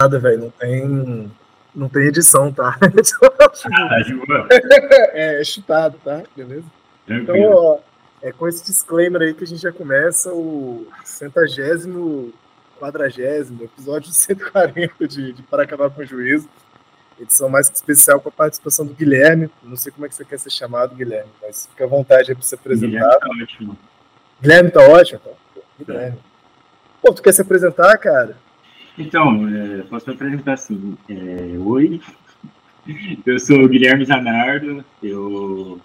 Nada, velho, não tem, não tem edição, tá? Ah, é, é chutado, tá? Beleza? Então, ó, é com esse disclaimer aí que a gente já começa o centagésimo, quadragésimo, episódio 140 de, de Para Acabar com o Juízo. Edição mais que especial com a participação do Guilherme. Não sei como é que você quer ser chamado, Guilherme, mas fica à vontade aí pra se Guilherme apresentar. tá ótimo. Guilherme tá ótimo, então. Pô, Guilherme. Pô, tu quer se apresentar, cara? Então, é, posso me apresentar assim. É, oi, eu sou o Guilherme Zanardo, eu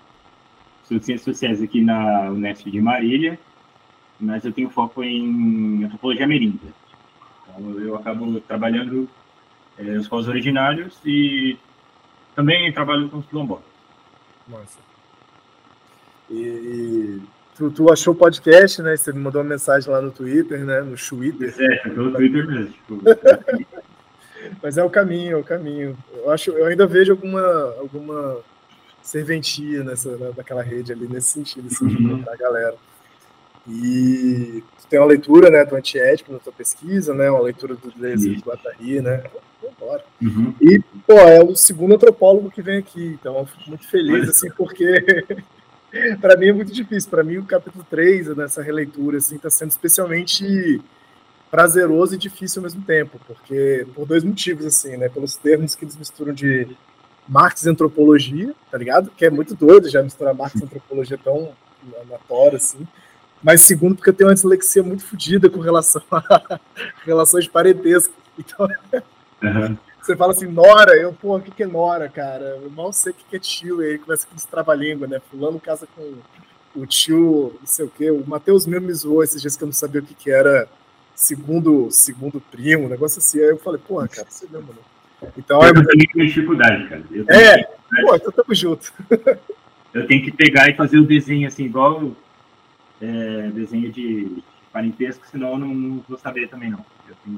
sou de Ciências Sociais aqui na Unesp de Marília, mas eu tenho foco em antropologia ameríndia. Então, eu acabo trabalhando é, os povos originários e também trabalho com os quilombolas. Nossa. E tu, tu achou o podcast, né? Você me mandou uma mensagem lá no Twitter, né? No Twitter. É, pelo Twitter mesmo. Tipo, Mas é o caminho, é o caminho. Eu acho, eu ainda vejo alguma, alguma serventia nessa, naquela rede ali, nesse sentido, assim, de Uhum. a galera. E tu tem uma leitura, né, do antiético na tua pesquisa, né? Uma leitura do Deleuze do Guattari, né? Uhum. E, pô, é o segundo antropólogo que vem aqui, então eu fico muito feliz, assim, porque para mim é muito difícil. Para mim, o capítulo 3 nessa releitura, assim, tá sendo especialmente prazeroso e difícil ao mesmo tempo, porque por dois motivos, assim, né? Pelos termos que eles misturam de Marx e antropologia, tá ligado? Que é muito doido já misturar Marx e antropologia tão tora, assim. Mas segundo, porque eu tenho uma dislexia muito fodida com relação a relações parentesco. Então, Aham. Você fala assim, Nora, eu, pô, o que, que é Nora, cara? Eu mal sei o que, que é tio, e aí começa com esse trava-língua, né? Fulano casa com o tio, não sei o quê. O Matheus mesmo me zoou esses dias que eu não sabia o que, que era segundo, segundo primo, um negócio assim. Aí eu falei, porra, cara, você mesmo, né? Então, é, Eu também tenho dificuldade, cara. Eu é pô, então tamo junto. eu tenho que pegar e fazer o desenho assim, igual é, desenho de parentesco, senão eu não, não vou saber também não.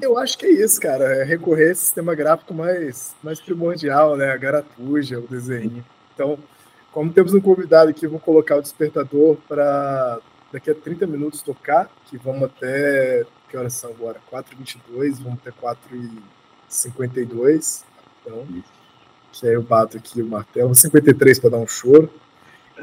Eu acho que é isso, cara. É recorrer a esse sistema gráfico mais, mais primordial, né? A garatuja, o desenho. Então, como temos um convidado aqui, vou colocar o despertador para daqui a 30 minutos tocar, que vamos até. Que horas são agora? 4h22, vamos até 4h52. Então, que aí eu bato aqui o martelo, 53 para dar um choro.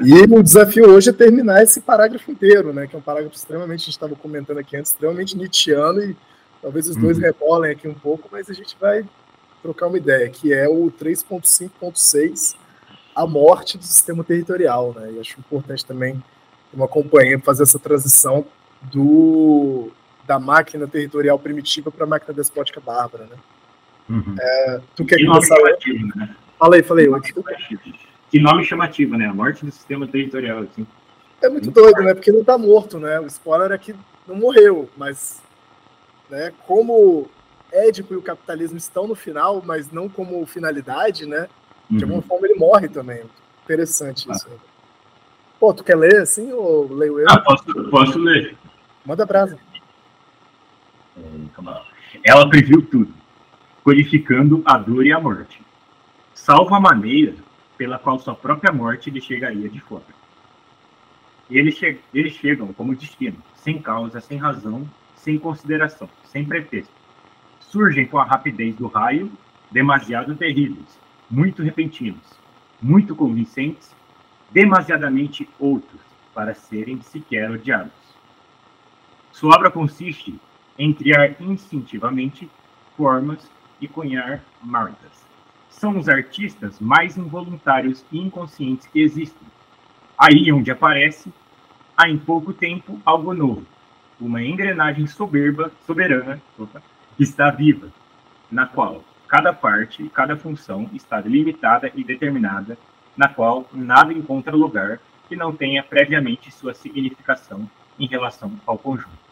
E o desafio hoje é terminar esse parágrafo inteiro, né? Que é um parágrafo extremamente, a gente estava comentando aqui antes, extremamente nietzschiano e talvez os dois Uhum. rebolem aqui um pouco, mas a gente vai trocar uma ideia, que é o 3.5.6, a morte do sistema territorial, né? E acho importante também uma companhia fazer essa transição do da máquina territorial primitiva para a máquina despótica bárbara, né? Uhum. Tu quer Que nome começar? chamativo, né? Fala aí, falei. eu- Que nome chamativo, né? A morte do sistema territorial, assim. É muito doido, né? Porque não tá morto, né? O spoiler é que não morreu, mas né, como Édipo e o capitalismo estão no final, mas não como finalidade, né? De alguma Uhum. forma ele morre também. Interessante isso. Pô, tu quer ler assim ou leio eu? Ah, posso, posso ler. Manda brasa. É. Ela previu tudo, codificando a dor e a morte, salvo a maneira pela qual sua própria morte lhe chegaria de fora. E eles, che eles chegam como destino, sem causa, sem razão, sem consideração, sem pretexto. Surgem com a rapidez do raio, demasiado terríveis, muito repentinos, muito convincentes, demasiadamente outros para serem sequer odiados. Sua obra consiste em criar instintivamente formas e cunhar marcas. São os artistas mais involuntários e inconscientes que existem. Aí onde aparece, há em pouco tempo algo novo, uma engrenagem soberba, soberana, opa, que está viva, na qual cada parte, cada função está delimitada e determinada, na qual nada encontra lugar que não tenha previamente sua significação em relação ao conjunto.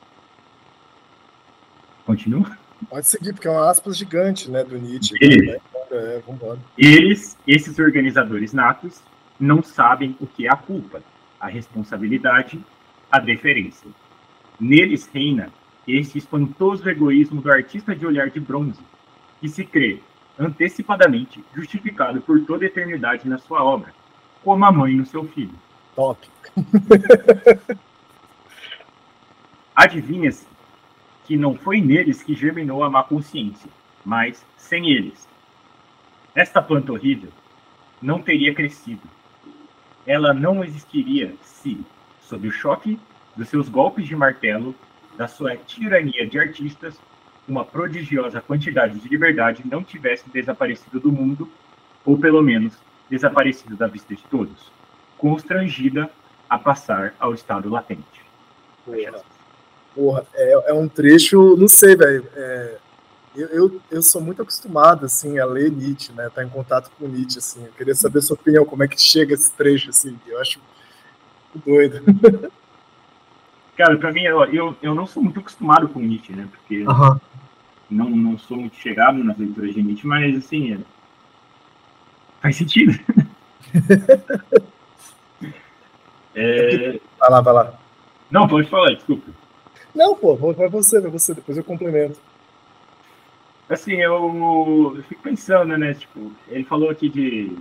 Continua? Pode seguir, porque é uma aspas gigante, né, do Nietzsche. Beleza. É, vambora. Eles, esses organizadores natos, não sabem o que é a culpa, a responsabilidade, a deferência. Neles reina esse espantoso egoísmo do artista de olhar de bronze, que se crê antecipadamente justificado por toda a eternidade na sua obra, como a mãe no seu filho. Top. Adivinha-se que não foi neles que germinou a má consciência, mas sem eles. Esta planta horrível não teria crescido. Ela não existiria se, sob o choque dos seus golpes de martelo, da sua tirania de artistas, uma prodigiosa quantidade de liberdade não tivesse desaparecido do mundo, ou pelo menos desaparecido da vista de todos, constrangida a passar ao estado latente. Porra, porra é, é um trecho, não sei, velho. É, eu, eu, eu, sou muito acostumado, assim, a ler Nietzsche, né? Tá em contato com Nietzsche, assim. Eu queria saber sua opinião, como é que chega esse trecho, assim. Eu acho doido. Cara, pra mim, eu, eu, eu não sou muito acostumado com Nietzsche, né? Porque uhum. não, não sou muito chegado nas leituras de Nietzsche, mas, assim, é... faz sentido. é... Vai lá, vai lá. Não, pode falar, desculpa. Não, pô, vai você, vai você, depois eu complemento. Assim, eu, eu fico pensando, né, tipo, ele falou aqui de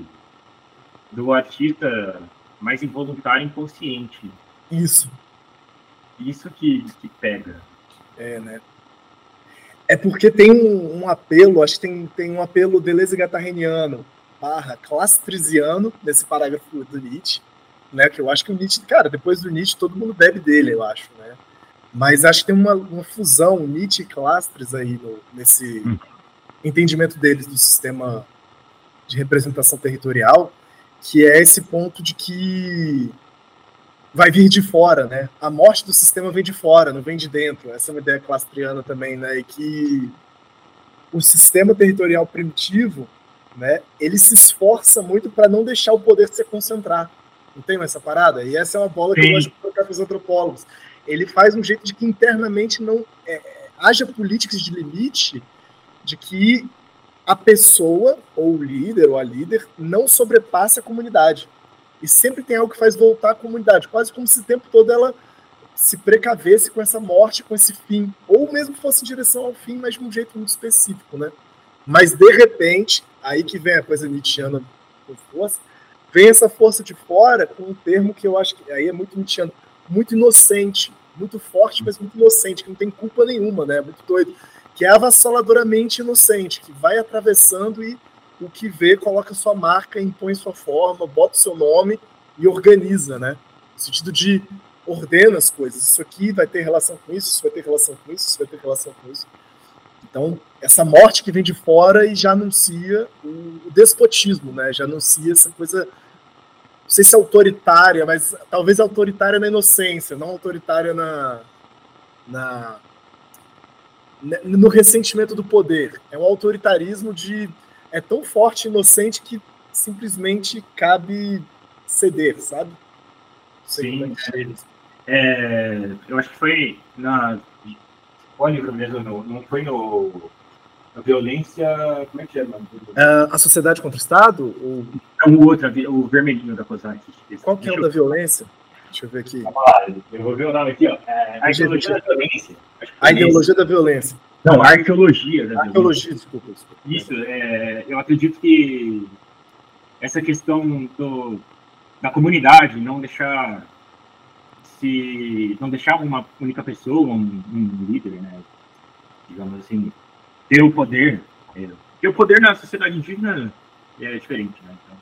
do artista mais involuntário e inconsciente. Isso. Isso que, que pega. É, né? É porque tem um, um apelo, acho que tem, tem um apelo Deleuze gatarreniano barra classitrisiano nesse parágrafo do Nietzsche, né? Que eu acho que o Nietzsche, cara, depois do Nietzsche todo mundo bebe dele, eu acho, né? Mas acho que tem uma, uma fusão Nietzsche e Clastres aí no, nesse hum. entendimento deles do sistema de representação territorial, que é esse ponto de que vai vir de fora, né? A morte do sistema vem de fora, não vem de dentro. Essa é uma ideia clastriana também, né? E que o sistema territorial primitivo, né? Ele se esforça muito para não deixar o poder se concentrar. Não tem essa parada? E essa é uma bola Sim. que eu gosto de colocar para os antropólogos. Ele faz um jeito de que internamente não é, haja políticas de limite de que a pessoa, ou o líder, ou a líder, não sobrepasse a comunidade. E sempre tem algo que faz voltar à comunidade, quase como se o tempo todo ela se precavesse com essa morte, com esse fim, ou mesmo fosse em direção ao fim, mas de um jeito muito específico, né? Mas de repente, aí que vem a coisa nietzschiana com força, vem essa força de fora com um termo que eu acho que aí é muito nietzschiano, muito inocente, muito forte, mas muito inocente, que não tem culpa nenhuma, né? Muito doido, que é avassaladoramente inocente, que vai atravessando e o que vê coloca sua marca, impõe sua forma, bota o seu nome e organiza, né? No sentido de ordena as coisas. Isso aqui vai ter relação com isso, isso vai ter relação com isso, isso vai ter relação com isso. Então, essa morte que vem de fora e já anuncia o, despotismo, né? Já anuncia essa coisa, não sei se é autoritária, mas talvez autoritária na inocência, não autoritária na, na no ressentimento do poder. É um autoritarismo de é tão forte e inocente que simplesmente cabe ceder, sabe? Sim, é, é, eu acho que foi na. Livro mesmo? No, não foi no. A violência. Como é que chama? Uh, a Sociedade contra o Estado? Ou... É o outro, o vermelhinho da Kozak. Qual que é o da violência? Deixa eu ver aqui. Lá, eu vou ver o nome aqui, ó. É, a ideologia da violência. A ideologia da violência. Não, arqueologia. Né, arqueologia, desculpa, desculpa. Isso, é, eu acredito que essa questão do, da comunidade, não deixar se não deixar uma única pessoa, um, um líder, né, digamos assim, ter o poder, é, ter o poder na sociedade indígena é diferente, né? Então,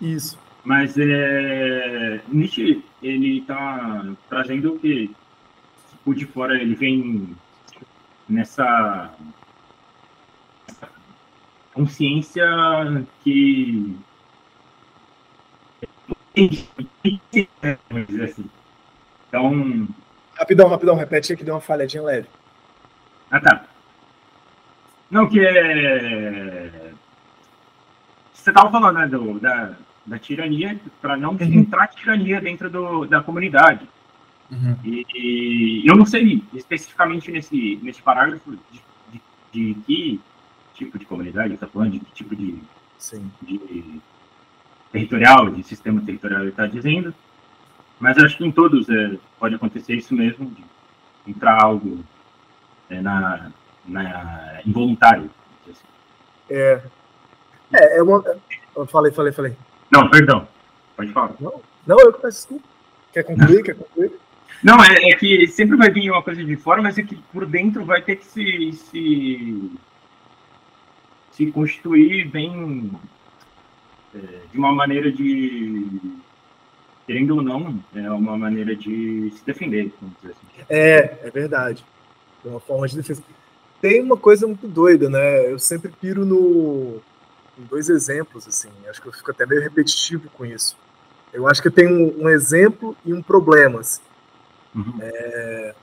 Isso. Mas é, Nietzsche, ele está trazendo que o de fora ele vem nessa consciência que. Então. Rapidão, rapidão, repete que deu uma falhadinha leve. Ah, tá. Não, que é. Você estava falando né, do, da, da tirania, para não uhum. entrar tirania dentro do, da comunidade. Uhum. E, e, eu não sei especificamente nesse, nesse parágrafo de, de, de que tipo de comunidade está falando, de que tipo de, de territorial, de sistema territorial ele está dizendo, mas acho que em todos é, pode acontecer isso mesmo, de entrar algo é, na, na involuntário. Assim. É, é, é uma. Eu falei, falei, falei. Não, perdão. Pode falar. Não, não eu que peço desculpa. Quer concluir? Quer concluir? Não, é, é, que sempre vai vir uma coisa de fora, mas é que por dentro vai ter que se, se, se constituir bem é, de uma maneira de. Querendo ou não, é uma maneira de se defender, assim. É, é verdade. É uma forma de defesa. Tem uma coisa muito doida, né? Eu sempre piro no, em dois exemplos, assim. Acho que eu fico até meio repetitivo com isso. Eu acho que tem um, um exemplo e um problema. Assim. Uhum. É...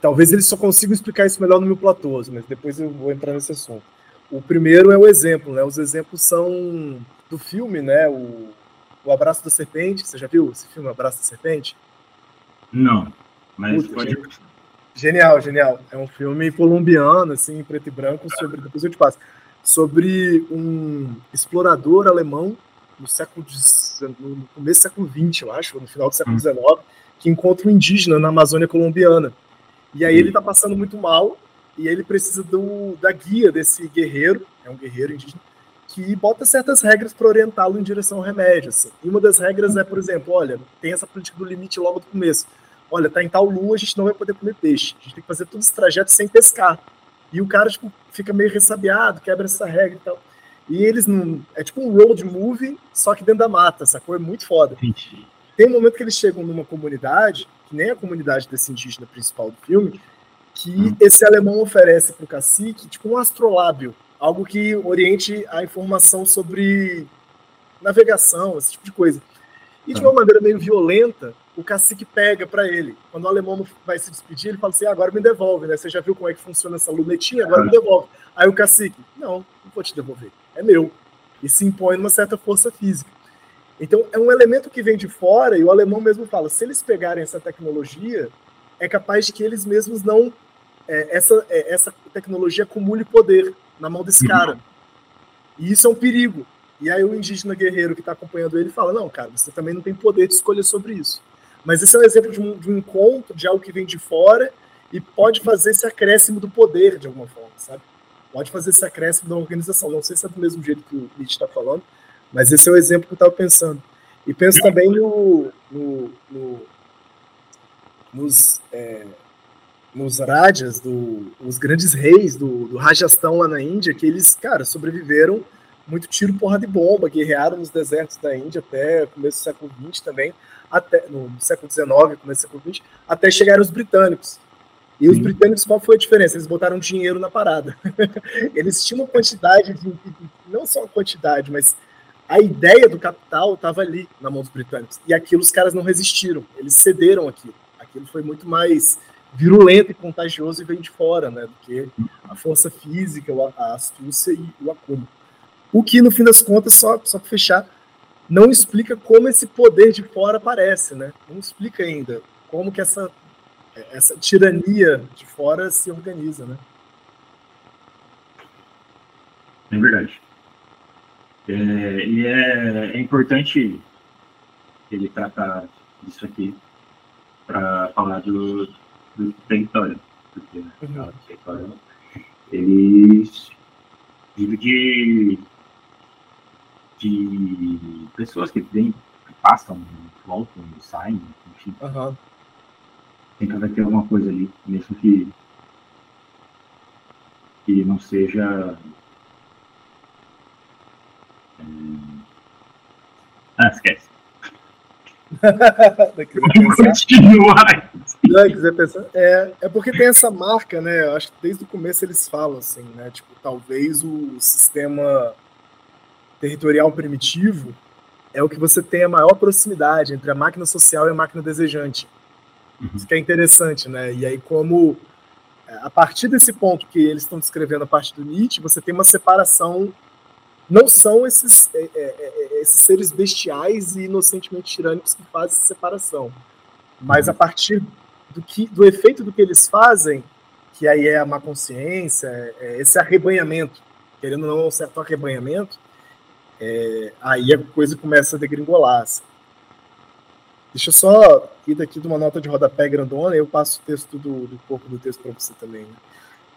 Talvez eles só consigam explicar isso melhor no meu platô, mas depois eu vou entrar nesse assunto. O primeiro é o exemplo, né? Os exemplos são do filme, né? O, o Abraço da Serpente. Você já viu esse filme, Abraço da Serpente? Não, mas Puta, pode. Genial, genial. É um filme colombiano, assim, preto e branco, sobre. Depois eu te passo. Sobre um explorador alemão no século no começo do século XX, eu acho, no final do século XIX, que encontra um indígena na Amazônia colombiana. E aí ele está passando muito mal e ele precisa do, da guia desse guerreiro, é um guerreiro indígena, que bota certas regras para orientá-lo em direção ao remédio. Assim. E uma das regras é, por exemplo, olha, tem essa política do limite logo do começo. Olha, tá em tal lua, a gente não vai poder comer peixe. A gente tem que fazer todo esse trajeto sem pescar. E o cara tipo, fica meio ressabiado, quebra essa regra e tal. E eles não. É tipo um road movie, só que dentro da mata, sacou? É muito foda. Tem um momento que eles chegam numa comunidade, que nem a comunidade desse indígena principal do filme, que hum. esse alemão oferece para o cacique, tipo um astrolábio, algo que oriente a informação sobre navegação, esse tipo de coisa. E de uma hum. maneira meio violenta, o cacique pega para ele. Quando o alemão vai se despedir, ele fala assim: ah, agora me devolve, né? Você já viu como é que funciona essa lunetinha? Agora me devolve. Aí o cacique: não, não vou te devolver é meu. E se impõe numa certa força física. Então, é um elemento que vem de fora, e o alemão mesmo fala: se eles pegarem essa tecnologia, é capaz de que eles mesmos não. É, essa, é, essa tecnologia acumule poder na mão desse cara. E isso é um perigo. E aí, o indígena guerreiro que está acompanhando ele fala: não, cara, você também não tem poder de escolher sobre isso. Mas esse é um exemplo de um, de um encontro, de algo que vem de fora e pode fazer esse acréscimo do poder de alguma forma, sabe? Pode fazer esse acréscimo da organização. Não sei se é do mesmo jeito que o Nietzsche está falando, mas esse é o exemplo que eu estava pensando. E penso também no, no, no nos, é, nos Rajas, do, os grandes reis do, do Rajastão lá na Índia, que eles, cara, sobreviveram muito tiro, porra de bomba, guerrearam nos desertos da Índia até começo do século XX também, até no século XIX, começo do século XX, até chegar os britânicos. E os britânicos, qual foi a diferença? Eles botaram dinheiro na parada. Eles tinham uma quantidade, de, não só a quantidade, mas a ideia do capital estava ali na mão dos britânicos. E aquilo os caras não resistiram, eles cederam aquilo. Aquilo foi muito mais virulento e contagioso e vem de fora, né? Do que a força física, a astúcia e o acúmulo. O que, no fim das contas, só, só para fechar, não explica como esse poder de fora aparece, né? Não explica ainda como que essa essa tirania de fora se organiza, né? É verdade. É, e é, é importante ele tratar disso aqui para falar do, do território, porque uhum. o território eles vive de, de pessoas que vêm, que passam, voltam, saem, enfim. Uhum sempre vai ter alguma coisa ali, mesmo que, que não seja. É... Ah, esquece. Continuar. Não, quiser pensar. É, é porque tem essa marca, né? Eu acho que desde o começo eles falam assim, né? Tipo, talvez o sistema territorial primitivo é o que você tem a maior proximidade entre a máquina social e a máquina desejante. Uhum. Isso que é interessante, né? E aí, como a partir desse ponto que eles estão descrevendo a parte do Nietzsche, você tem uma separação não são esses, é, é, é, esses seres bestiais e inocentemente tirânicos que fazem essa separação. Mas a partir do, que, do efeito do que eles fazem, que aí é a má consciência, é esse arrebanhamento, querendo ou não um certo arrebanhamento, é, aí a coisa começa a degringolar. Assim. Deixa eu só ir daqui de uma nota de rodapé grandona, eu passo o texto do, do corpo do texto para você também.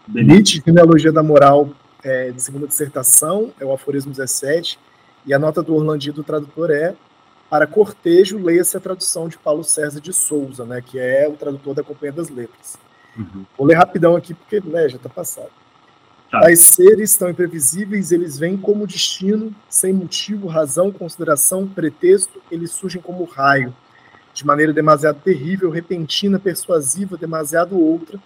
Né? Nietzsche, Genealogia da Moral, é, de segunda dissertação, é o aforismo 17, e a nota do Orlandi do tradutor é para cortejo, leia-se a tradução de Paulo César de Souza, né, que é o tradutor da Companhia das Letras. Uhum. Vou ler rapidão aqui, porque né, já está passado. Tá. Tais seres tão imprevisíveis, eles vêm como destino, sem motivo, razão, consideração, pretexto, eles surgem como raio, de maneira demasiado terrível, repentina, persuasiva, demasiado outra,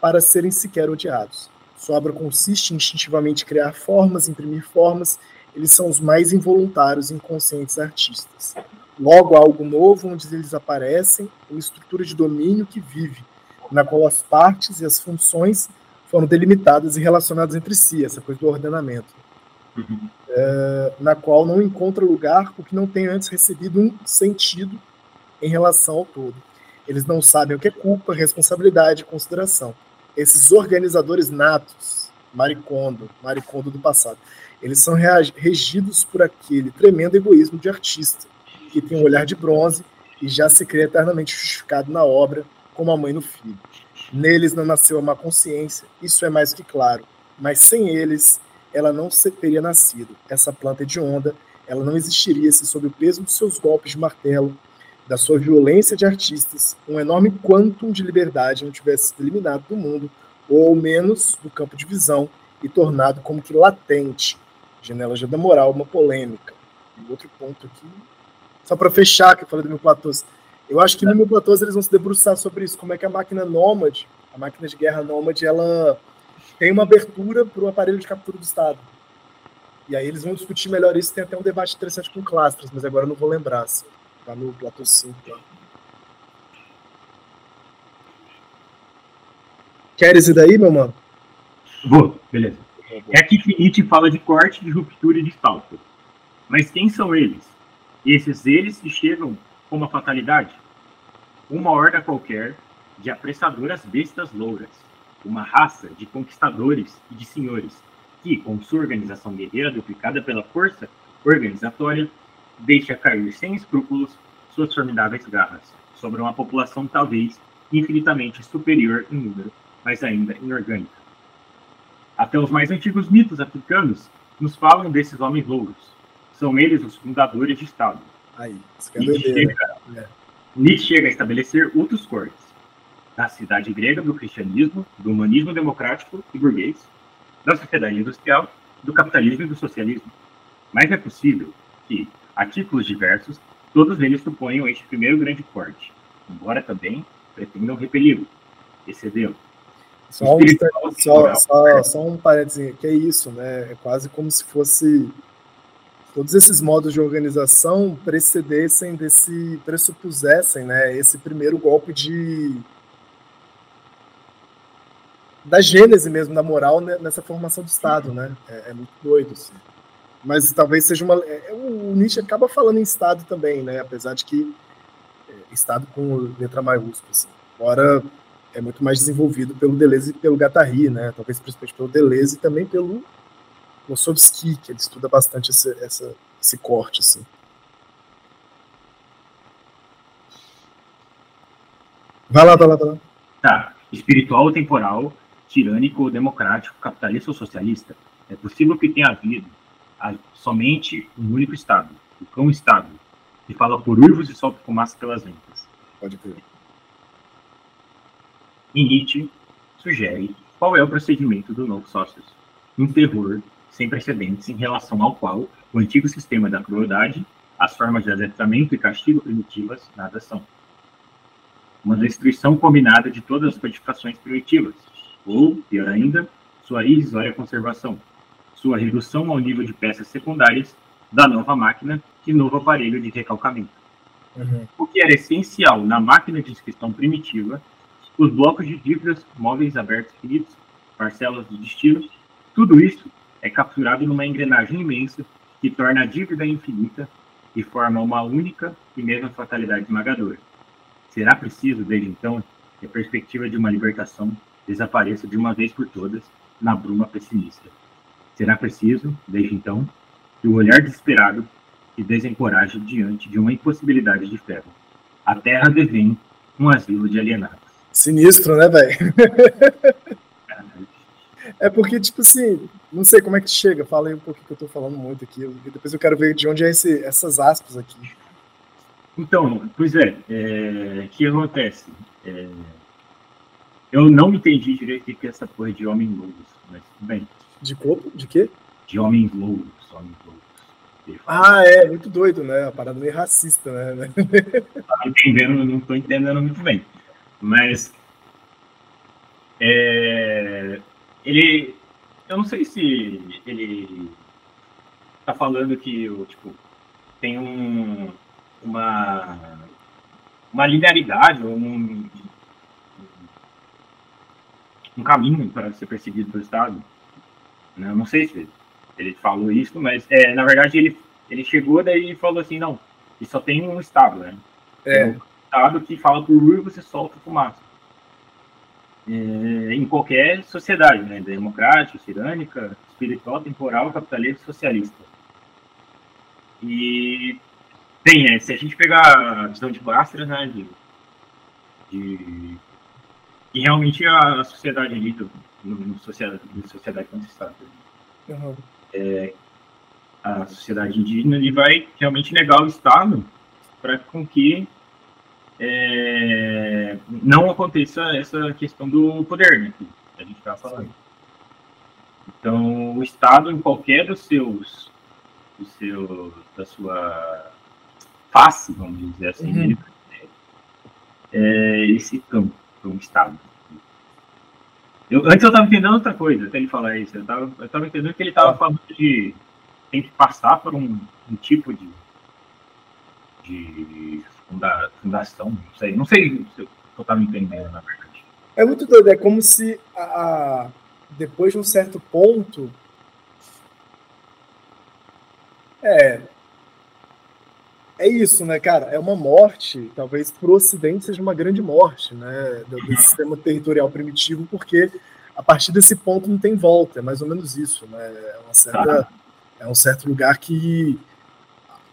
para serem sequer odiados. Sua obra consiste em instintivamente criar formas, imprimir formas, eles são os mais involuntários e inconscientes artistas. Logo, algo novo onde eles aparecem, uma estrutura de domínio que vive, na qual as partes e as funções foram delimitadas e relacionadas entre si, essa coisa do ordenamento, uhum. é, na qual não encontra lugar o que não tem antes recebido um sentido em relação ao todo. Eles não sabem o que é culpa, responsabilidade e consideração esses organizadores natos, Maricondo, Maricondo do passado, eles são regidos por aquele tremendo egoísmo de artista, que tem um olhar de bronze e já se crê eternamente justificado na obra, como a mãe no filho. Neles não nasceu a má consciência, isso é mais que claro, mas sem eles ela não teria nascido. Essa planta de onda, ela não existiria se sob o peso dos seus golpes de martelo da sua violência de artistas, um enorme quantum de liberdade não tivesse sido eliminado do mundo, ou ao menos do campo de visão, e tornado como que latente. Janela já da moral, uma polêmica. E outro ponto aqui, só para fechar, que eu falei do meu platôs. Eu acho que no meu platôs eles vão se debruçar sobre isso, como é que a máquina nômade, a máquina de guerra nômade, ela tem uma abertura para o aparelho de captura do Estado. E aí eles vão discutir melhor isso, tem até um debate interessante com Clastras, mas agora eu não vou lembrar. Assim. Tá no Platô 5 lá. Queres ir daí, meu mano? Vou, beleza. É aqui que Nietzsche fala de corte, de ruptura e de falta. Mas quem são eles? Esses eles que chegam com uma fatalidade? Uma horda qualquer de apressadoras bestas louras. Uma raça de conquistadores e de senhores que, com sua organização guerreira duplicada pela força organizatória, deixa cair sem escrúpulos suas formidáveis garras sobre uma população talvez infinitamente superior em número, mas ainda inorgânica. Até os mais antigos mitos africanos nos falam desses homens louros. São eles os fundadores de Estado. Aí, Nietzsche, chega, é. Nietzsche chega a estabelecer outros cortes. Da cidade grega do cristianismo, do humanismo democrático e burguês, da sociedade industrial, do capitalismo e do socialismo. Mas é possível que, a títulos diversos, todos eles suponham este primeiro grande corte, embora também pretendam repeli-lo, excedê-lo. Só um, só, só, só um parênteses, que é isso, né? É quase como se fosse todos esses modos de organização precedessem desse, pressupusessem, né, esse primeiro golpe de da gênese mesmo da moral né, nessa formação do Estado, né? É, é muito doido. Assim mas talvez seja uma. É, é, o Nietzsche acaba falando em Estado também, né? Apesar de que é, Estado com letra maiúscula, assim. Embora é muito mais desenvolvido pelo Deleuze e pelo Guattari, né? Talvez principalmente pelo Deleuze e também pelo Nossovsky, que ele estuda bastante esse, essa, esse corte, assim. Vai lá, vai lá, vai lá. Tá. Espiritual ou temporal, tirânico ou democrático, capitalista ou socialista, é possível que tenha havido há somente um único estado, o cão estado, que fala por uivos e solta fumaça pelas ventas. Pode ver. E Nietzsche sugere qual é o procedimento do novo sócios. Um terror sem precedentes em relação ao qual o antigo sistema da crueldade, as formas de adestramento e castigo primitivas, nada são. Uma destruição combinada de todas as codificações primitivas, ou, pior ainda, sua irrisória conservação, sua redução ao nível de peças secundárias da nova máquina e novo aparelho de recalcamento. Uhum. O que era essencial na máquina de inscrição primitiva, os blocos de dívidas, móveis abertos finitos, parcelas de destino, tudo isso é capturado numa engrenagem imensa que torna a dívida infinita e forma uma única e mesma fatalidade esmagadora. Será preciso, desde então, que a perspectiva de uma libertação desapareça de uma vez por todas na bruma pessimista. Será preciso, desde então, que o olhar desesperado se desencoraje diante de uma impossibilidade de ferro. A Terra devém um asilo de alienados. Sinistro, né, velho? É porque, tipo assim, não sei como é que chega. Fala aí um pouquinho que eu tô falando muito aqui. Depois eu quero ver de onde é esse, essas aspas aqui. Então, pois é, é que acontece? É, eu não entendi direito o que é essa porra de homem lobos, mas tudo bem. De corpo? De quê? De homens lobos, homens lobos. Ah, é, muito doido, né? A parada meio racista, né? Tá entendendo, não tô entendendo muito bem. Mas é, ele. Eu não sei se ele tá falando que tipo, tem um, uma, uma linearidade, um, um caminho para ser perseguido pelo Estado. Né? Eu não sei se ele falou isso, mas é, na verdade ele, ele chegou daí e falou assim, não, e só tem um Estado, né? É. um Estado que fala por e você solta fumaça é, em qualquer sociedade, né? democrática, tirânica, espiritual, temporal, capitalista, socialista. E tem, é, se a gente pegar a visão de Bastra, né, de, de e realmente a, a sociedade ali, do, no, no sociedade, no sociedade contestada, uhum. é, a sociedade indígena, ele vai realmente negar o Estado para com que é, não aconteça essa questão do poder, né, que a gente estava falando. Então, o Estado, em qualquer dos seus, dos seus da sua face, vamos dizer assim, uhum. ele, é esse campo para um Estado. Eu, antes eu estava entendendo outra coisa, até ele falar isso. Eu estava entendendo que ele estava falando de tem que passar por um, um tipo de, de funda, fundação, não sei, não sei se eu estava entendendo, na verdade. É muito doido, é como se a, depois de um certo ponto. É. É isso, né, cara? É uma morte, talvez para o Ocidente seja uma grande morte, né, do, do sistema territorial primitivo, porque a partir desse ponto não tem volta, é mais ou menos isso, né? É, uma certa, é um certo lugar que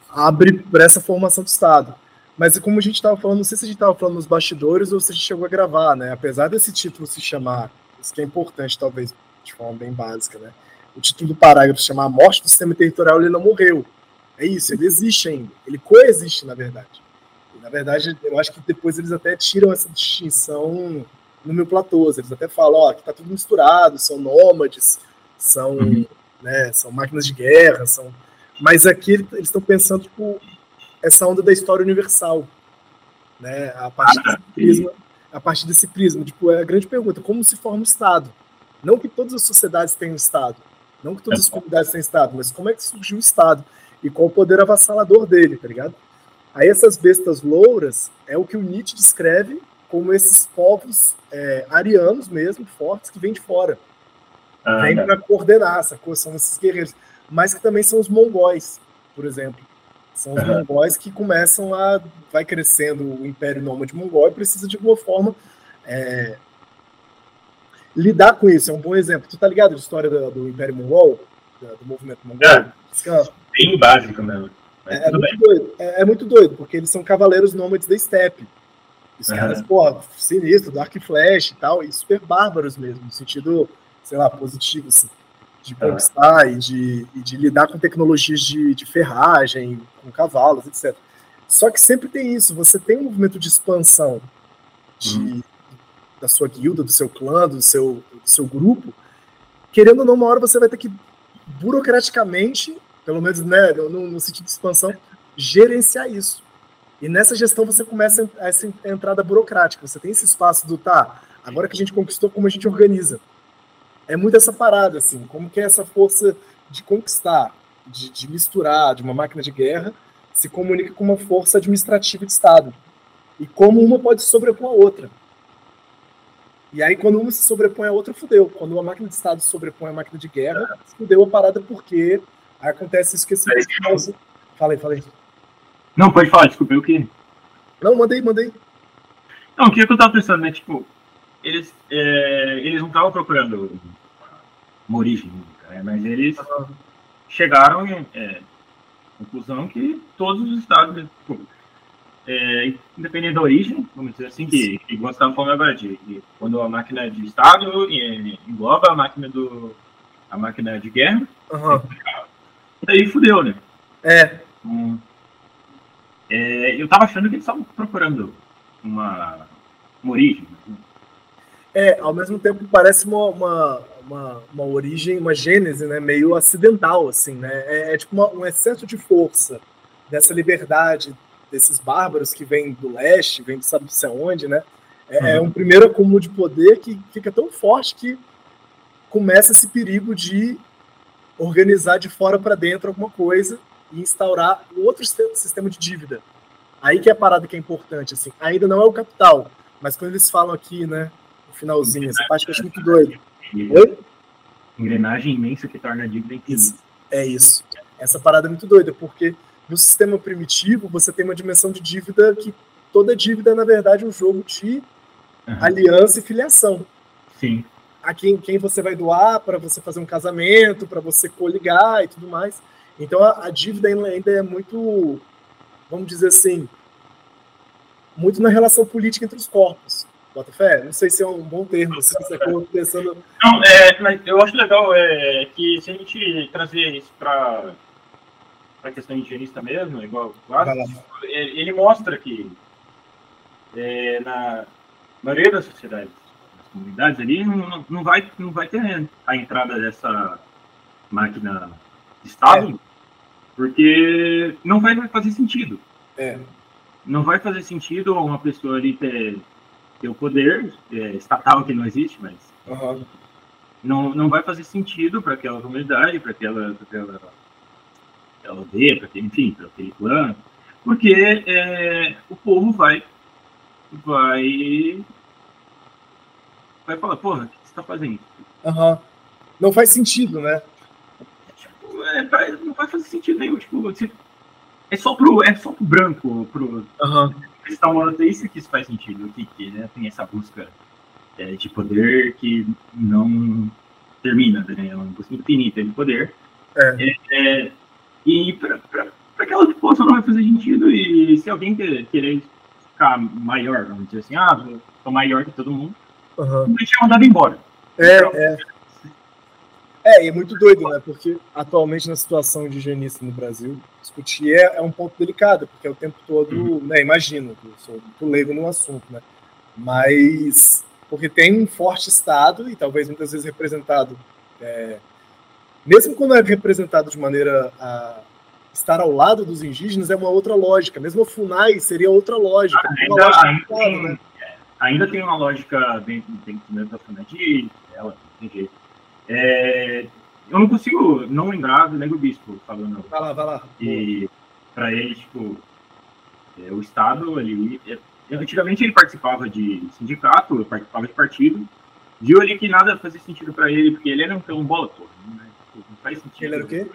abre para essa formação do Estado. Mas como a gente estava falando, não sei se a gente estava falando nos bastidores ou se a gente chegou a gravar, né? Apesar desse título se chamar, isso que é importante, talvez, de forma bem básica, né? O título do parágrafo se chamar A Morte do Sistema Territorial, ele não morreu. É isso, ele existe ainda. Ele coexiste, na verdade. E, na verdade, eu acho que depois eles até tiram essa distinção no meu platô. Eles até falam, ó, que tá tudo misturado, são nômades, são, uhum. né, são máquinas de guerra, são... Mas aqui eles estão pensando, tipo, essa onda da história universal, né? A partir desse prisma, a partir desse prisma, tipo, é a grande pergunta, como se forma o Estado? Não que todas as sociedades tenham Estado, não que todas as comunidades tenham Estado, mas como é que surgiu o Estado e qual o poder avassalador dele, tá ligado? Aí essas bestas louras é o que o Nietzsche descreve como esses povos é, arianos mesmo, fortes, que vêm de fora. Ah, vêm para coordenar, sacou? São esses guerreiros. Mas que também são os mongóis, por exemplo. São os uhum. mongóis que começam a. vai crescendo o Império Nômade Mongol e precisa de alguma forma é, lidar com isso. É um bom exemplo. Tu tá ligado da história do, do Império Mongol? Do, movimento mongol? É, bem básico mesmo. É, é, muito doido, é, é, muito doido, porque eles são cavaleiros nômades da steppe. Os uhum. caras, pô, sinistro, Dark Flash e tal, e super bárbaros mesmo, no sentido, sei lá, positivo, assim de conquistar e, de, e de lidar com tecnologias de, de ferragem, com cavalos, etc. Só que sempre tem isso, você tem um movimento de expansão de, uhum. da sua guilda, do seu clã, do seu, do seu grupo, querendo ou não, uma hora você vai ter que burocraticamente, pelo menos né, no, no sentido de expansão, gerenciar isso. E nessa gestão você começa essa entrada burocrática. Você tem esse espaço do tá, agora que a gente conquistou, como a gente organiza é muito essa parada, assim, como que é essa força de conquistar, de, de misturar, de uma máquina de guerra, se comunica com uma força administrativa de Estado. E como uma pode sobrepor a outra. E aí, quando uma se sobrepõe à outra, fudeu. Quando uma máquina de Estado se sobrepõe à máquina de guerra, fudeu a parada porque acontece isso que esse. É, Falei, falei. Não, pode falar, desculpa, eu que. Não, mandei, mandei. Não, o que eu tava pensando, né? Tipo, eles, é, eles não estavam procurando uma origem única, né? Mas eles uhum. chegaram em é, conclusão que todos os estados, tipo, é, independente da origem, vamos dizer assim, que, que gostava falando agora de, de, quando a máquina é de Estado engloba a máquina do a máquina de guerra, uhum. daí fudeu, né? É. Hum, é, eu tava achando que eles estavam procurando uma, uma origem. Né? É, ao mesmo tempo parece uma, uma, uma, uma, origem, uma gênese, né, meio acidental, assim, né? É, é tipo uma, um excesso de força dessa liberdade desses bárbaros que vêm do leste, vêm de sabe se aonde, né? É, é, uhum. um primeiro acúmulo de poder que fica tão forte que começa esse perigo de organizar de fora para dentro alguma coisa e instaurar outro sistema de dívida. Aí que é a parada que é importante, assim. Ainda não é o capital, mas quando eles falam aqui, né, no finalzinho, essa parte que eu acho muito doido. Oi? Engrenagem imensa que torna a dívida infinita. É isso. Essa parada é muito doida, porque no sistema primitivo, você tem uma dimensão de dívida que toda dívida é, na verdade, um jogo de uhum. aliança e filiação. Sim. A quem, quem você vai doar para você fazer um casamento, para você coligar e tudo mais. Então a, a, dívida ainda é muito, vamos dizer assim, muito na relação política entre os corpos. Bota fé? Não sei se é um bom termo, se você está pensando. Não, é, mas eu acho legal é, que se a gente trazer isso para a questão higienista mesmo, igual o ele mostra que é, na maioria das sociedades, das comunidades ali, não, não, vai, não vai ter a entrada dessa máquina de Estado, é. porque não vai fazer sentido. É. Não vai fazer sentido uma pessoa ali ter, ter o poder é, estatal que não existe, mas uhum. não, não vai fazer sentido para aquela comunidade, para aquela, aquela aquela aldeia, para aquele, enfim, para aquele clã, porque é, o povo vai, vai, vai falar, porra, o que você está fazendo? Uhum. Não faz sentido, né? Tipo, é, não vai fazer sentido nenhum, tipo, você, é só pro, é só pro branco, pro uhum. cristão é isso que isso faz sentido, que, que né, tem essa busca é, de poder que não termina, né? É uma busca infinita de poder. É. É, e para aquela população não vai fazer sentido. E se alguém querer ficar maior, vamos dizer assim, ah, sou maior que todo mundo, uhum. a gente é mandado embora. É, então, é. É, e é muito doido, né? Porque atualmente na situação de higienista no Brasil, discutir é, é um ponto delicado, porque é o tempo todo, uhum. né? Imagino, eu sou muito leigo no assunto, né? Mas porque tem um forte Estado, e talvez muitas vezes representado é, mesmo quando é representado de maneira a estar ao lado dos indígenas, é uma outra lógica. Mesmo a FUNAI seria outra lógica. Ainda, lógica ainda, tem, né? ainda tem uma lógica dentro, dentro da FUNAI de ela, tem jeito. É, eu não consigo não lembrar do Negro Bispo falando. Vai lá, vai lá. E para ele, tipo, é, o Estado, ele, é, antigamente ele participava de sindicato, participava de partido, viu ali que nada fazia sentido para ele, porque ele era um quilombola, pô, né? Tipo, não faz sentido. Ele era o quê?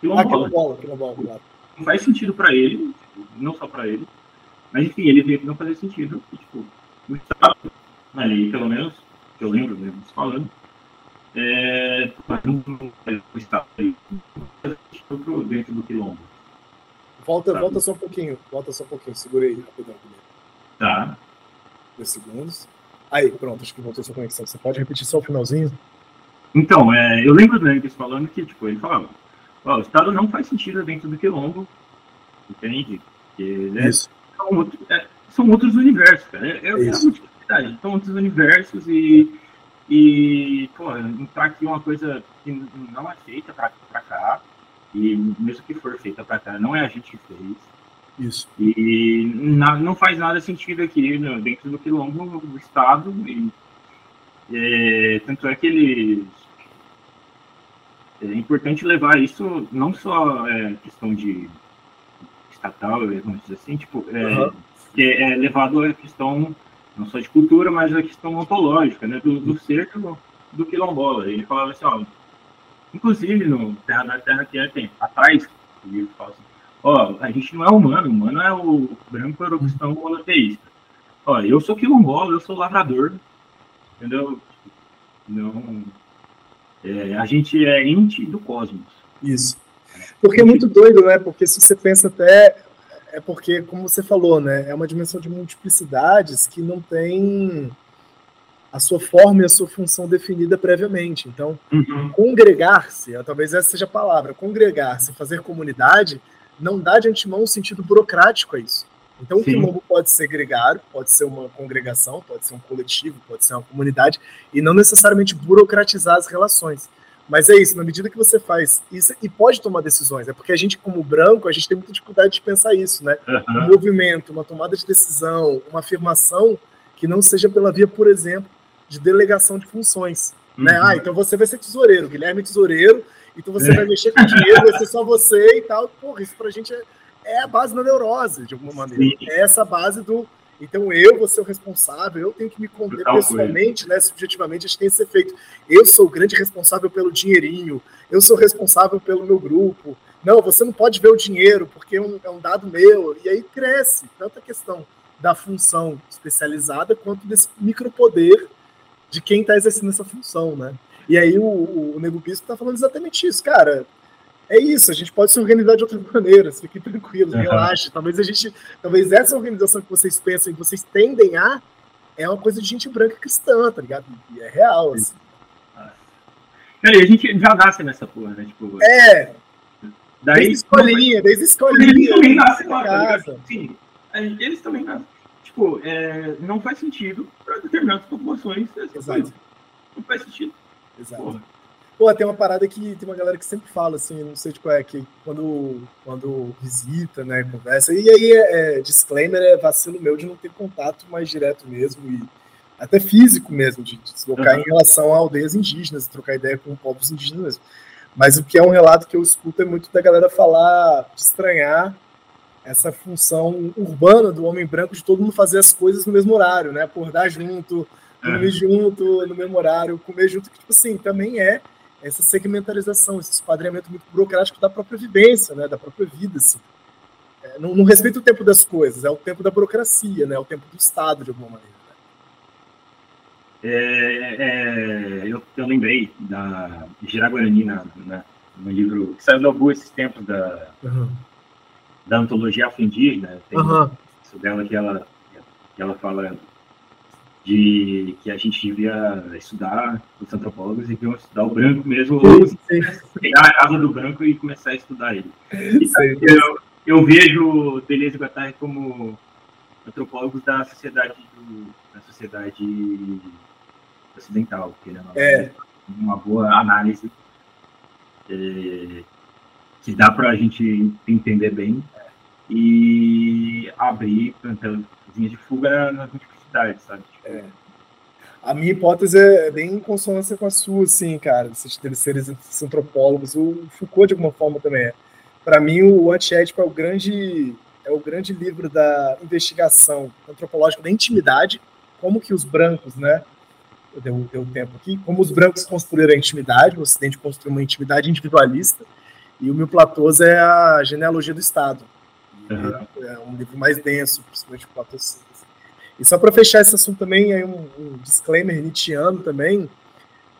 Quilombola. Ah, quilombola, quilombola, claro. Não faz sentido para ele, tipo, não só para ele, mas enfim, ele veio que não fazer sentido. E, tipo, o Estado, ali, pelo menos, que eu lembro mesmo falando, é, o Estado dentro do quilombo. Volta, volta só um pouquinho, volta só um pouquinho, segurei rapidão. Tá. Dois segundos. Aí, pronto, acho que voltou sua conexão. Você pode repetir só o finalzinho? Então, é, eu lembro do Yankees falando que, tipo, ele falava, ó, o Estado não faz sentido dentro do quilombo, entende? Porque, né, São, outro, é, são outros universos, cara. É, é, é são outros universos e, e pô, entrar aqui uma coisa que não é feita pra, pra cá, e mesmo que for feita pra cá, não é a gente que fez. Isso. E na, não faz nada sentido aqui no, dentro do quilombo do Estado, e é, tanto é que eles é importante levar isso não só é, questão de estatal, vamos dizer assim, tipo, é, uhum. que é levado a questão não só de cultura, mas a questão ontológica, né, do, do ser do, do quilombola. Ele falava assim, ó, inclusive no Terra da Terra que é tem atrás, fala assim, ó, a gente não é humano, o humano é o branco eurocristão monoteísta. Ó, eu sou quilombola, eu sou lavrador, entendeu? Não, é, a gente é ente do cosmos. Isso. Porque é muito doido, né? Porque se você pensa até é porque, como você falou, né, é uma dimensão de multiplicidades que não tem a sua forma e a sua função definida previamente. Então, uhum. congregar-se, talvez essa seja a palavra, congregar-se, fazer comunidade, não dá de antemão um sentido burocrático a isso. Então, Sim. o quilombo pode ser gregário, pode ser uma congregação, pode ser um coletivo, pode ser uma comunidade, e não necessariamente burocratizar as relações. Mas é isso, na medida que você faz isso, e pode tomar decisões, é porque a gente, como branco, a gente tem muita dificuldade de pensar isso, né? Uhum. Um movimento, uma tomada de decisão, uma afirmação que não seja pela via, por exemplo, de delegação de funções. Né? Uhum. Né? Ah, então você vai ser tesoureiro, Guilherme é tesoureiro, então você é. vai mexer com dinheiro, vai ser só você e tal. Porra, isso pra gente é, é a base da neurose, de alguma maneira. Sim. É essa base do então eu vou ser o responsável, eu tenho que me conter pessoalmente, né? Subjetivamente, a gente tem esse efeito. Eu sou o grande responsável pelo dinheirinho, eu sou responsável pelo meu grupo. Não, você não pode ver o dinheiro, porque é um, é um dado meu. E aí cresce tanto a questão da função especializada quanto desse micropoder de quem está exercendo essa função, né? E aí o, o, o Nego Bispo está falando exatamente isso, cara é isso, a gente pode se organizar de outra maneira, fiquem tranquilos, uhum. relaxe. Talvez a gente, talvez essa organização que vocês pensam e vocês tendem a é uma coisa de gente branca cristã, tá ligado? E é real, assim. É, a gente já nasce nessa porra, né? Tipo, é. Daí, desde escolinha, desde escolinha. Eles também nascem lá, tá Sim, eles também nascem. Tipo, é, não faz sentido para determinadas populações. Exato. Não faz sentido. Exato. Porra. Pô, tem uma parada que tem uma galera que sempre fala, assim, não sei de qual é, que quando, quando visita, né, conversa, e aí é, é, disclaimer, é vacilo meu de não ter contato mais direto mesmo, e até físico mesmo, de, de deslocar uhum. em relação a aldeias indígenas, trocar ideia com povos indígenas. Mas o que é um relato que eu escuto é muito da galera falar, de estranhar essa função urbana do homem branco de todo mundo fazer as coisas no mesmo horário, né? Acordar junto, dormir é. junto, no mesmo horário, comer junto, que, tipo assim, também é essa segmentalização, esse esquadramento muito burocrático da própria vivência, né, da própria vida. Assim. É, não, não, respeita o tempo das coisas, é o tempo da burocracia, né, é o tempo do Estado, de alguma maneira. Né? É, é, eu, eu lembrei da Giraguarani, na, na, no livro que saiu no Albu esses tempos da, uhum. da antologia afro-indígena, tem uhum. isso dela que ela, que ela fala de que a gente devia estudar, os antropólogos deviam estudar o branco mesmo, ou pegar a casa do branco e começar a estudar ele. eu, eu vejo Deleuze e Guattari como antropólogos da sociedade do, da sociedade ocidental, que é uma boa análise é, que dá para a gente entender bem. E abrir linhas de fuga nas sabe? É. A minha hipótese é bem em consonância com a sua, assim, cara, desses terceiros antropólogos. O Foucault, de alguma forma, também é. Para mim, o Antiético é o grande é o grande livro da investigação antropológica da intimidade, como que os brancos, né, deu, deu tempo aqui, como os brancos construíram a intimidade, o Ocidente construiu uma intimidade individualista, e o Mil Platôs é a genealogia do Estado. Uhum. É um livro mais denso, principalmente o Platô e só para fechar esse assunto também, aí um, um disclaimer nietzscheano também,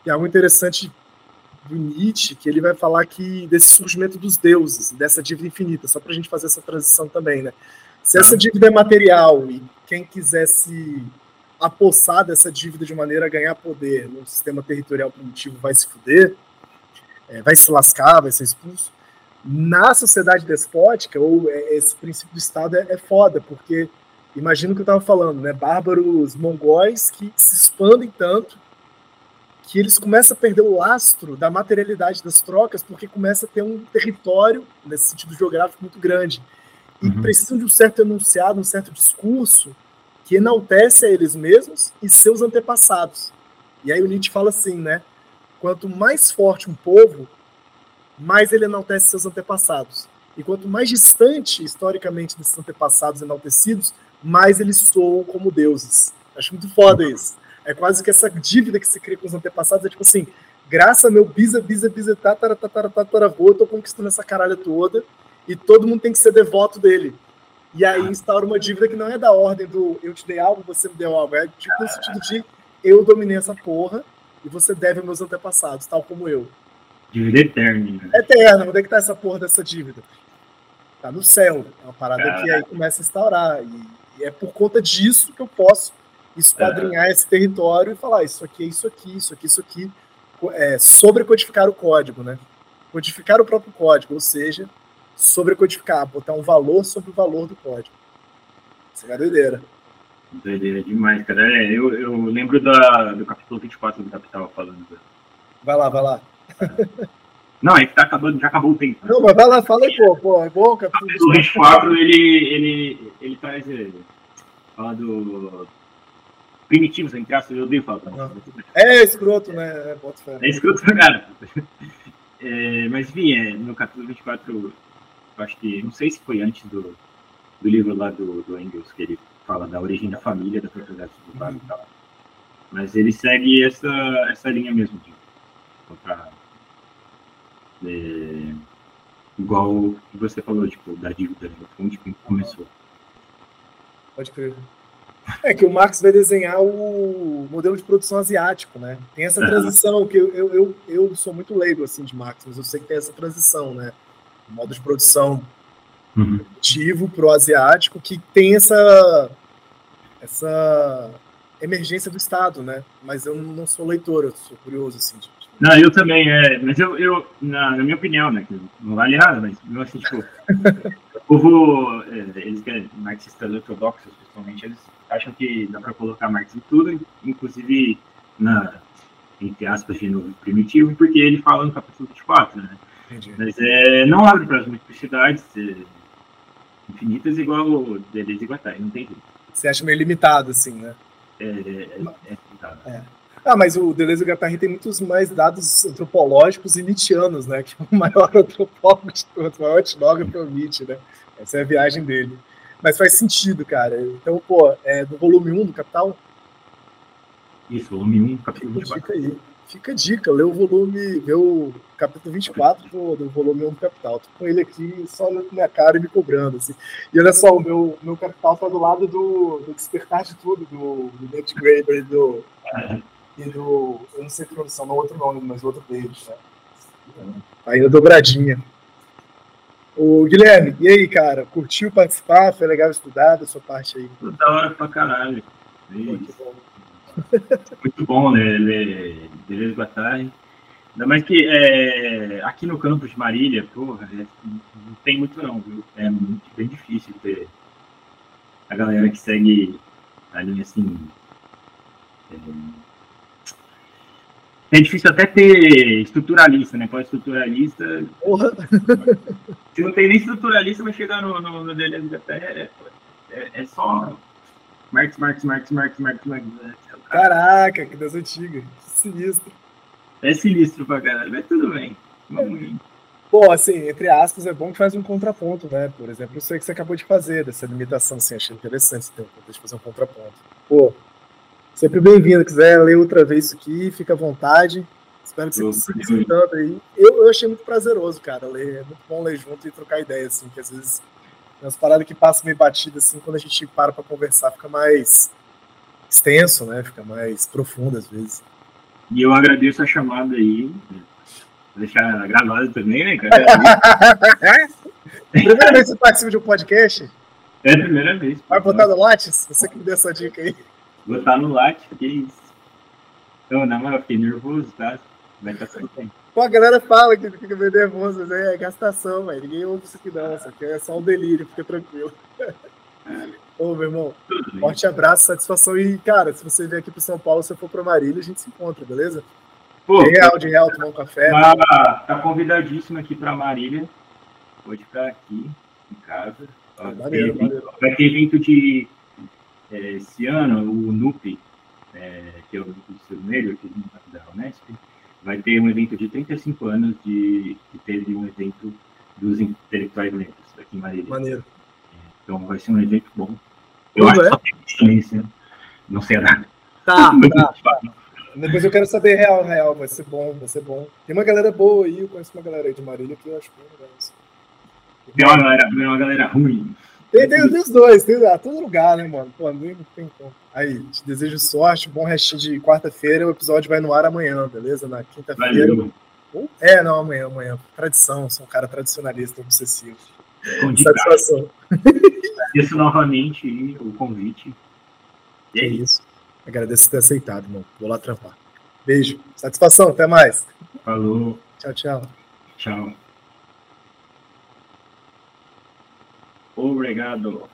que é algo interessante do Nietzsche, que ele vai falar que desse surgimento dos deuses, dessa dívida infinita, só para a gente fazer essa transição também, né? Se essa dívida é material e quem quiser se apossar dessa dívida de maneira a ganhar poder no sistema territorial primitivo vai se fuder, é, vai se lascar, vai ser expulso. Na sociedade despótica, ou é, esse princípio do Estado é, é foda, porque imagino o que eu estava falando, né? Bárbaros mongóis que se expandem tanto que eles começam a perder o lastro da materialidade das trocas, porque começa a ter um território, nesse sentido geográfico, muito grande. E uhum. precisam de um certo enunciado, um certo discurso que enaltece a eles mesmos e seus antepassados. E aí o Nietzsche fala assim, né? Quanto mais forte um povo, mais ele enaltece seus antepassados. E quanto mais distante historicamente desses antepassados enaltecidos, mais eles soam como deuses. Acho muito foda isso. É quase que essa dívida que se cria com os antepassados é tipo assim, graças a meu bisa, bisa, bisa, tatara, tatara, tataravô, eu tô conquistando essa caralho toda e todo mundo tem que ser devoto dele. E aí instaura uma dívida que não é da ordem do eu te dei algo, você me deu algo. É tipo no sentido de eu dominei essa porra e você deve aos meus antepassados, tal como eu. Dívida eterna. Né? Eterna, onde é que tá essa porra dessa dívida? Tá no céu. É uma parada que aí começa a instaurar. E, e, é por conta disso que eu posso esquadrinhar é. esse território e falar isso aqui é isso aqui, isso aqui, isso aqui. É, sobrecodificar o código, né? Codificar o próprio código, ou seja, sobrecodificar, botar um valor sobre o valor do código. Isso é doideira. Doideira demais, cara. É, eu, eu lembro da, do capítulo 24 do Capital falando. Vai lá, vai lá. Não, é que tá acabando, já acabou o tempo. Não, mas vai lá, fala aí, pô, pô, é bom, capítulo. O 24, ele, ele, ele traz. Ele, eh, fala do. Primitivos, entre aspas, eu odeio falar. É escroto, né? É, é escroto, cara. É, mas enfim, é, no capítulo 24, eu acho que. Não sei se foi antes do, do livro lá do, do Engels, que ele fala da origem da família, da propriedade tributaria uhum. e tal. Mas ele segue essa, essa linha mesmo de contra é, igual você falou, tipo, da dívida, né? onde começou. Pode crer. É que o Marx vai desenhar o modelo de produção asiático, né? Tem essa transição que eu, eu, eu, sou muito leigo assim de Marx, mas eu sei que tem essa transição, né? O modo de produção uhum. ativo pro asiático que tem essa essa emergência do Estado, né? Mas eu não sou leitor, eu sou curioso assim. De, não, eu também, é, mas eu, eu na, na minha opinião, né, que não vale nada, mas eu assim, tipo, o povo, é, eles que é marxistas ortodoxos, principalmente, eles acham que dá para colocar Marx em tudo, inclusive na, entre aspas, de novo primitivo, porque ele fala no capítulo 24, né? Entendi. Mas é, não abre para as multiplicidades é, infinitas igual o Deleuze e Guattari, não tem jeito. Você acha meio limitado, assim, né? É, é, é limitado. É. Ah, mas o Deleuze e Guattari tem muitos mais dados antropológicos e nietzschianos, né? Que é o maior antropólogo o maior etnógrafo é o Nietzsche, né? Essa é a viagem dele. Mas faz sentido, cara. Então, pô, é do volume 1 do Capital? Isso, volume 1, capítulo 24. Fica aí. Fica a dica, lê o volume, vê o capítulo 24 do, do volume 1 do Capital. Tô com ele aqui só olhando pra minha cara e me cobrando, assim. E olha só, o meu, meu Capital tá do lado do, do Despertar de Tudo, do, do David Graeber e do... E do. Eu não sei tradução no outro nome, mas outro deles, né? Ainda dobradinha. O Guilherme, e aí, cara? Curtiu participar? Foi legal estudar da sua parte aí? Da hora pra caralho. Muito bom. Muito bom, né? Ler Deleuze Guattari. Ainda mais que é, aqui no campus de Marília, porra, é, não tem muito não, viu? É muito, bem difícil ter a galera que segue a linha assim. É, é difícil até ter estruturalista, né? Pós-estruturalista. Se não tem nem estruturalista, vai chegar no, no, no Deleuze até. É, é, é, só Marx, Marx, Marx, Marx, Marx, Marx. Né? Caraca, que das antigas. Sinistro. É sinistro pra caralho, mas tudo bem. Vamos Bom, assim, entre aspas, é bom que faz um contraponto, né? Por exemplo, isso aí que você acabou de fazer, dessa limitação, assim, achei interessante você ter um de fazer um contraponto. Pô, Sempre bem-vindo. Quiser ler outra vez isso aqui, fica à vontade. Espero que você consiga escutando aí. Eu, eu achei muito prazeroso, cara, ler. É muito bom ler junto e trocar ideia, assim, que às vezes umas paradas que passam meio batida, assim, quando a gente para pra conversar, fica mais extenso, né? Fica mais profundo às vezes. E eu agradeço a chamada aí. Vou deixar gravado também, né, cara? primeira vez que você participa de um podcast? É a primeira vez. Vai botar no Lattes? Você que me deu essa dica aí. Botar no latte, que isso. Então, na moral, fiquei nervoso, tá? Vai estar tudo bem. Pô, a galera fala que fica meio nervoso, né? É gastação, velho. Ninguém ouve isso aqui não. Isso aqui é só um delírio, fica tranquilo. Ô, meu irmão, forte abraço, satisfação. E, cara, se você vier aqui para São Paulo, se eu for para Marília, a gente se encontra, beleza? Pô, de real, de real, tomar um café. Tá, tá convidadíssimo aqui para Marília. Pode ficar aqui, em casa. Ah, maneiro, maneiro. Vai ter evento de é, esse ano, o NUP, é, que é o Núcleo Vermelho, aqui da Unesp, vai ter um evento de 35 anos de que teve um evento dos intelectuais negros aqui em Marília. Maneiro. Então vai ser um evento bom. Eu Tudo acho é? que só tem Não sei nada. Tá, tá, tá. Depois eu quero saber real, real. Vai ser bom, vai ser bom. Tem uma galera boa aí, eu conheço uma galera aí de Marília que eu acho bem legal. Tem uma galera, tem uma galera ruim. Tem, tem, tem os dois, tem a todo lugar, né, mano? Pô, não tem como. Aí, te desejo sorte, bom restinho de quarta-feira. O episódio vai no ar amanhã, beleza? Na quinta-feira. É, não, amanhã, amanhã. Tradição, sou um cara tradicionalista, obsessivo. Satisfação. Agradeço novamente o convite. E é isso. Agradeço ter aceitado, irmão. Vou lá trampar. Beijo. Satisfação, até mais. Falou. Tchau, tchau. Tchau. Obrigado.